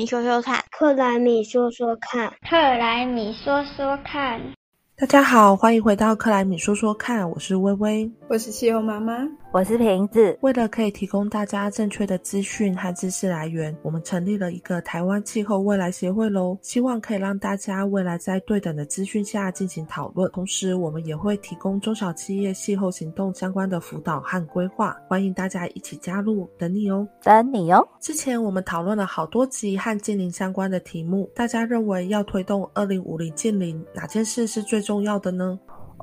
米说说看，克莱米说说看，克莱米说说看。大家好，欢迎回到克莱米说说看，我是微微，我是气候妈妈。我是瓶子。为了可以提供大家正确的资讯和知识来源，我们成立了一个台湾气候未来协会喽。希望可以让大家未来在对等的资讯下进行讨论。同时，我们也会提供中小企业气候行动相关的辅导和规划，欢迎大家一起加入，等你哦，等你哦。之前我们讨论了好多集和近邻相关的题目，大家认为要推动二零五零近邻，哪件事是最重要的呢？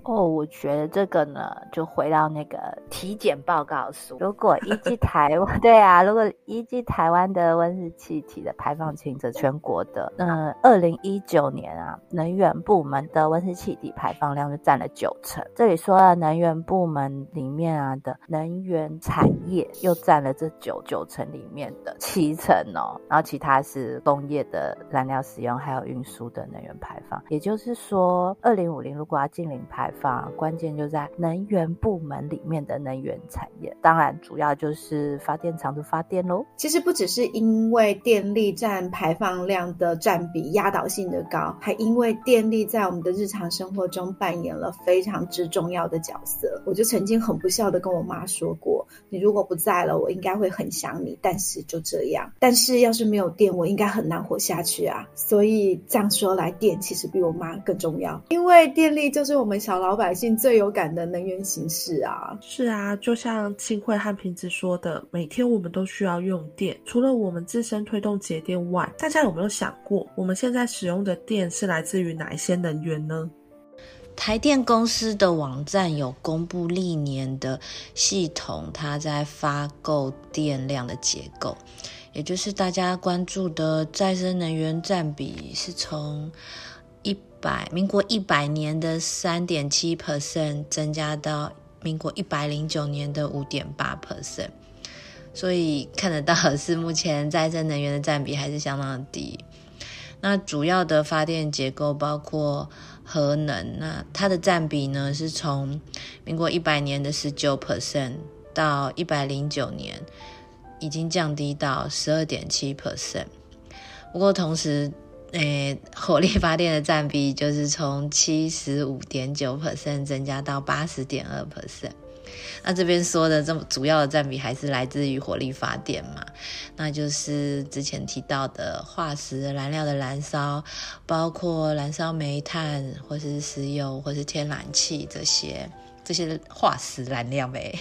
哦，我觉得这个呢，就回到那个体检报告书。如果依据台湾，对啊，如果依据台湾的温室气体的排放情则全国的，嗯，二零一九年啊，能源部门的温室气体排放量就占了九成。这里说了，能源部门里面啊的能源产业又占了这九九成里面的七成哦，然后其他是工业的燃料使用还有运输的能源排放。也就是说，二零五零如果要净零排，放关键就在能源部门里面的能源产业，当然主要就是发电厂的发电喽。其实不只是因为电力占排放量的占比压倒性的高，还因为电力在我们的日常生活中扮演了非常之重要的角色。我就曾经很不孝的跟我妈说过：“你如果不在了，我应该会很想你。”但是就这样，但是要是没有电，我应该很难活下去啊。所以这样说来，电其实比我妈更重要，因为电力就是我们小老。老百姓最有感的能源形式啊，是啊，就像清慧和瓶子说的，每天我们都需要用电。除了我们自身推动节电外，大家有没有想过，我们现在使用的电是来自于哪一些能源呢？台电公司的网站有公布历年的系统，它在发购电量的结构，也就是大家关注的再生能源占比是从。一百民国一百年的三点七 percent 增加到民国一百零九年的五点八 percent，所以看得到是目前再生能源的占比还是相当的低。那主要的发电结构包括核能，那它的占比呢是从民国一百年的十九 percent 到一百零九年已经降低到十二点七 percent，不过同时。诶，火力发电的占比就是从七十五点九 percent 增加到八十点二 percent。那这边说的这么主要的占比还是来自于火力发电嘛？那就是之前提到的化石燃料的燃烧，包括燃烧煤炭或是石油或是天然气这些这些化石燃料呗。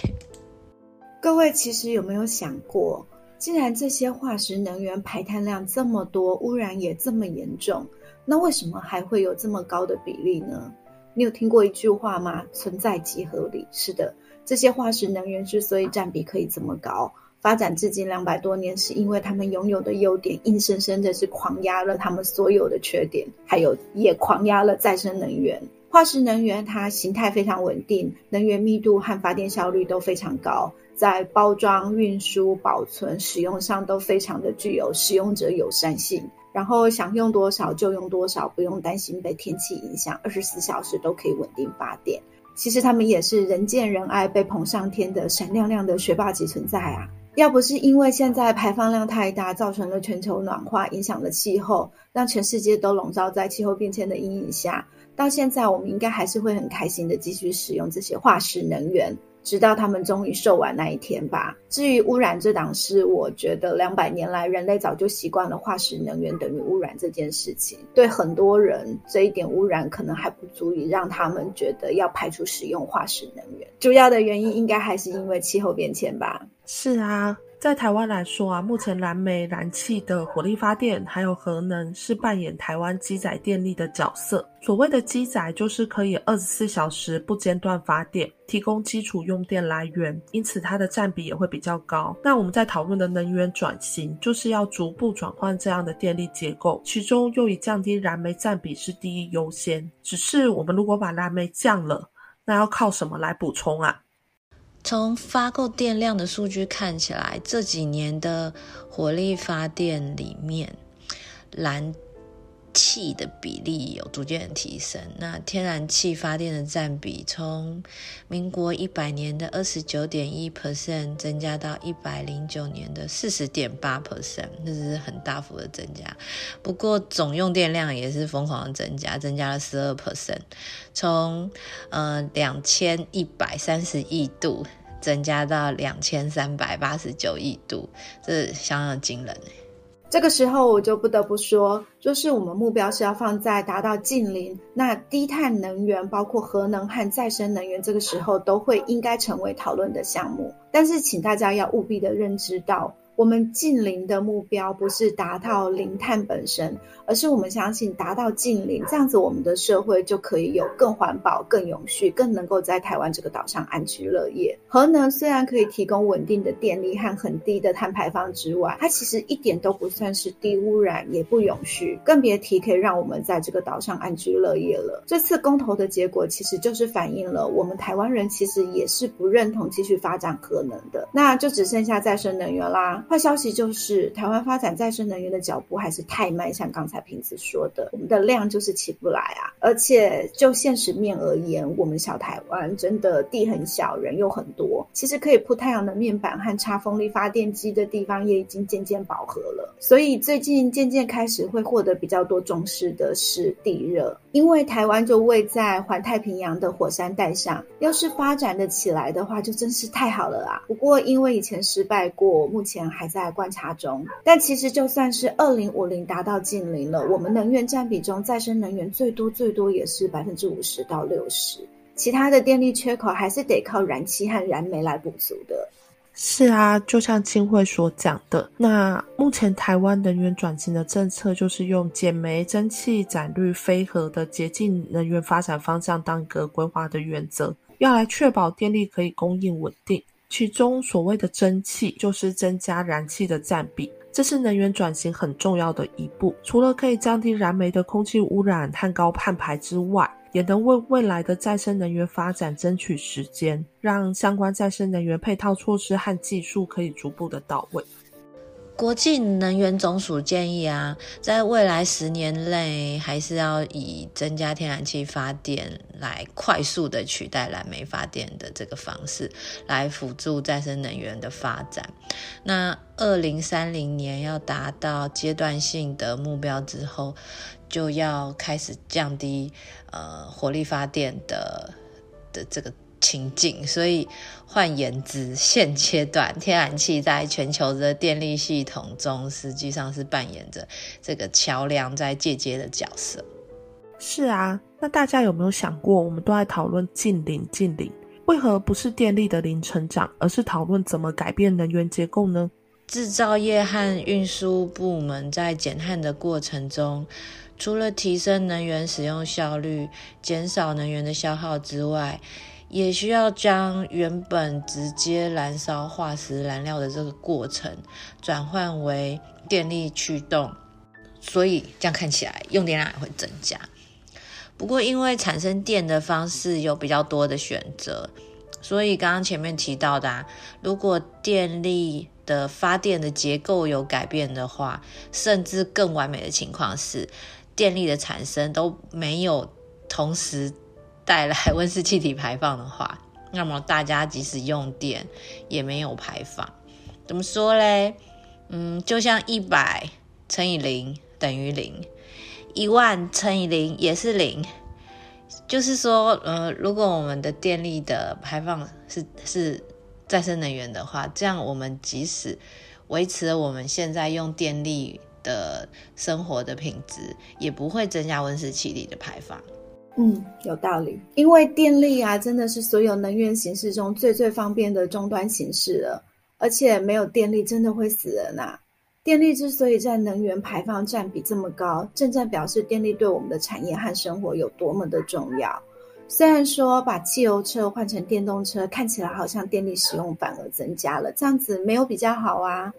各位其实有没有想过？既然这些化石能源排碳量这么多，污染也这么严重，那为什么还会有这么高的比例呢？你有听过一句话吗？存在即合理。是的，这些化石能源之所以占比可以这么高，发展至今两百多年，是因为他们拥有的优点，硬生生的是狂压了他们所有的缺点，还有也狂压了再生能源。化石能源它形态非常稳定，能源密度和发电效率都非常高。在包装、运输、保存、使用上都非常的具有使用者友善性，然后想用多少就用多少，不用担心被天气影响，二十四小时都可以稳定发电。其实他们也是人见人爱、被捧上天的闪亮亮的学霸级存在啊！要不是因为现在排放量太大，造成了全球暖化，影响了气候，让全世界都笼罩在气候变迁的阴影下，到现在我们应该还是会很开心的继续使用这些化石能源。直到他们终于受完那一天吧。至于污染这档事，我觉得两百年来人类早就习惯了化石能源等于污染这件事情。对很多人，这一点污染可能还不足以让他们觉得要排除使用化石能源。主要的原因应该还是因为气候变迁吧。是啊。在台湾来说啊，目前燃煤、燃气的火力发电，还有核能，是扮演台湾机载电力的角色。所谓的机载，就是可以二十四小时不间断发电，提供基础用电来源，因此它的占比也会比较高。那我们在讨论的能源转型，就是要逐步转换这样的电力结构，其中又以降低燃煤占比是第一优先。只是我们如果把燃煤降了，那要靠什么来补充啊？从发购电量的数据看起来，这几年的火力发电里面，蓝气的比例有逐渐提升。那天然气发电的占比从民国一百年的二十九点一 percent 增加到一百零九年的四十点八 percent，这是很大幅的增加。不过总用电量也是疯狂的增加，增加了十二 percent，从呃两千一百三十亿度增加到两千三百八十九亿度，这相当惊人。这个时候我就不得不说，就是我们目标是要放在达到近零，那低碳能源，包括核能和再生能源，这个时候都会应该成为讨论的项目。但是，请大家要务必的认知到。我们近零的目标不是达到零碳本身，而是我们相信达到近零，这样子我们的社会就可以有更环保、更永续、更能够在台湾这个岛上安居乐业。核能虽然可以提供稳定的电力和很低的碳排放之外，它其实一点都不算是低污染，也不永续，更别提可以让我们在这个岛上安居乐业了。这次公投的结果其实就是反映了我们台湾人其实也是不认同继续发展核能的，那就只剩下再生能源啦。坏消息就是，台湾发展再生能源的脚步还是太慢，像刚才瓶子说的，我们的量就是起不来啊。而且就现实面而言，我们小台湾真的地很小，人又很多，其实可以铺太阳能面板和插风力发电机的地方也已经渐渐饱和了。所以最近渐渐开始会获得比较多重视的是地热，因为台湾就位在环太平洋的火山带上，要是发展的起来的话，就真是太好了啊。不过因为以前失败过，目前还在。观察中，但其实就算是二零五零达到近零了，我们能源占比中再生能源最多最多也是百分之五十到六十，其他的电力缺口还是得靠燃气和燃煤来补足的。是啊，就像清慧所讲的，那目前台湾能源转型的政策就是用减煤、蒸汽、载绿、非核的洁净能源发展方向当一个规划的原则，要来确保电力可以供应稳定。其中所谓的蒸汽，就是增加燃气的占比，这是能源转型很重要的一步。除了可以降低燃煤的空气污染和高碳排之外，也能为未来的再生能源发展争取时间，让相关再生能源配套措施和技术可以逐步的到位。国际能源总署建议啊，在未来十年内，还是要以增加天然气发电来快速的取代燃煤发电的这个方式，来辅助再生能源的发展。那二零三零年要达到阶段性的目标之后，就要开始降低呃火力发电的的这个。情境，所以换言之，现阶段天然气在全球的电力系统中，实际上是扮演着这个桥梁在借接的角色。是啊，那大家有没有想过，我们都在讨论近零近零，为何不是电力的零成长，而是讨论怎么改变能源结构呢？制造业和运输部门在减碳的过程中，除了提升能源使用效率、减少能源的消耗之外，也需要将原本直接燃烧化石燃料的这个过程转换为电力驱动，所以这样看起来用电量也会增加。不过，因为产生电的方式有比较多的选择，所以刚刚前面提到的，如果电力的发电的结构有改变的话，甚至更完美的情况是，电力的产生都没有同时。带来温室气体排放的话，那么大家即使用电也没有排放。怎么说嘞？嗯，就像一百乘以零等于零，一万乘以零也是零。就是说，呃，如果我们的电力的排放是是再生能源的话，这样我们即使维持了我们现在用电力的生活的品质，也不会增加温室气体的排放。嗯，有道理。因为电力啊，真的是所有能源形式中最最方便的终端形式了。而且没有电力真的会死人啊！电力之所以在能源排放占比这么高，正在表示电力对我们的产业和生活有多么的重要。虽然说把汽油车换成电动车，看起来好像电力使用反而增加了，这样子没有比较好啊。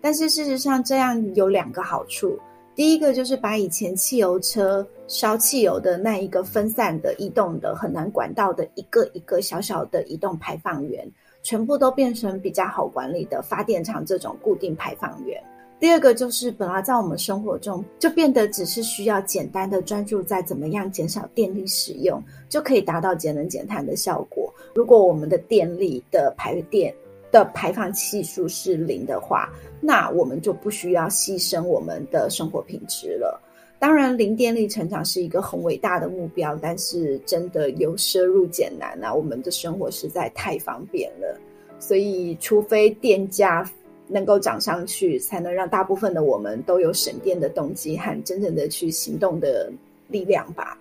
但是事实上，这样有两个好处。第一个就是把以前汽油车烧汽油的那一个分散的移动的很难管道的一个一个小小的移动排放源，全部都变成比较好管理的发电厂这种固定排放源。第二个就是本来在我们生活中就变得只是需要简单的专注在怎么样减少电力使用，就可以达到节能减碳的效果。如果我们的电力的排电的排放系数是零的话，那我们就不需要牺牲我们的生活品质了。当然，零电力成长是一个很伟大的目标，但是真的由奢入俭难啊！我们的生活实在太方便了，所以除非电价能够涨上去，才能让大部分的我们都有省电的动机和真正的去行动的力量吧。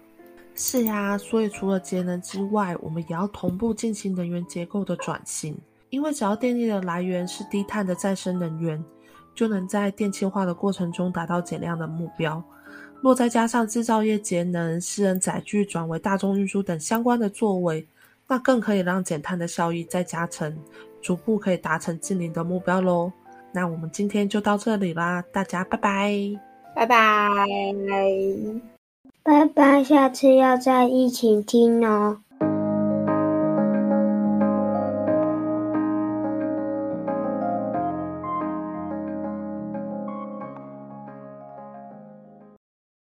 是呀，所以除了节能之外，我们也要同步进行能源结构的转型。因为只要电力的来源是低碳的再生能源，就能在电气化的过程中达到减量的目标。若再加上制造业节能、私人载具转为大众运输等相关的作为，那更可以让减碳的效益再加成，逐步可以达成净零的目标喽。那我们今天就到这里啦，大家拜拜，拜拜，拜拜，下次要再一起听哦。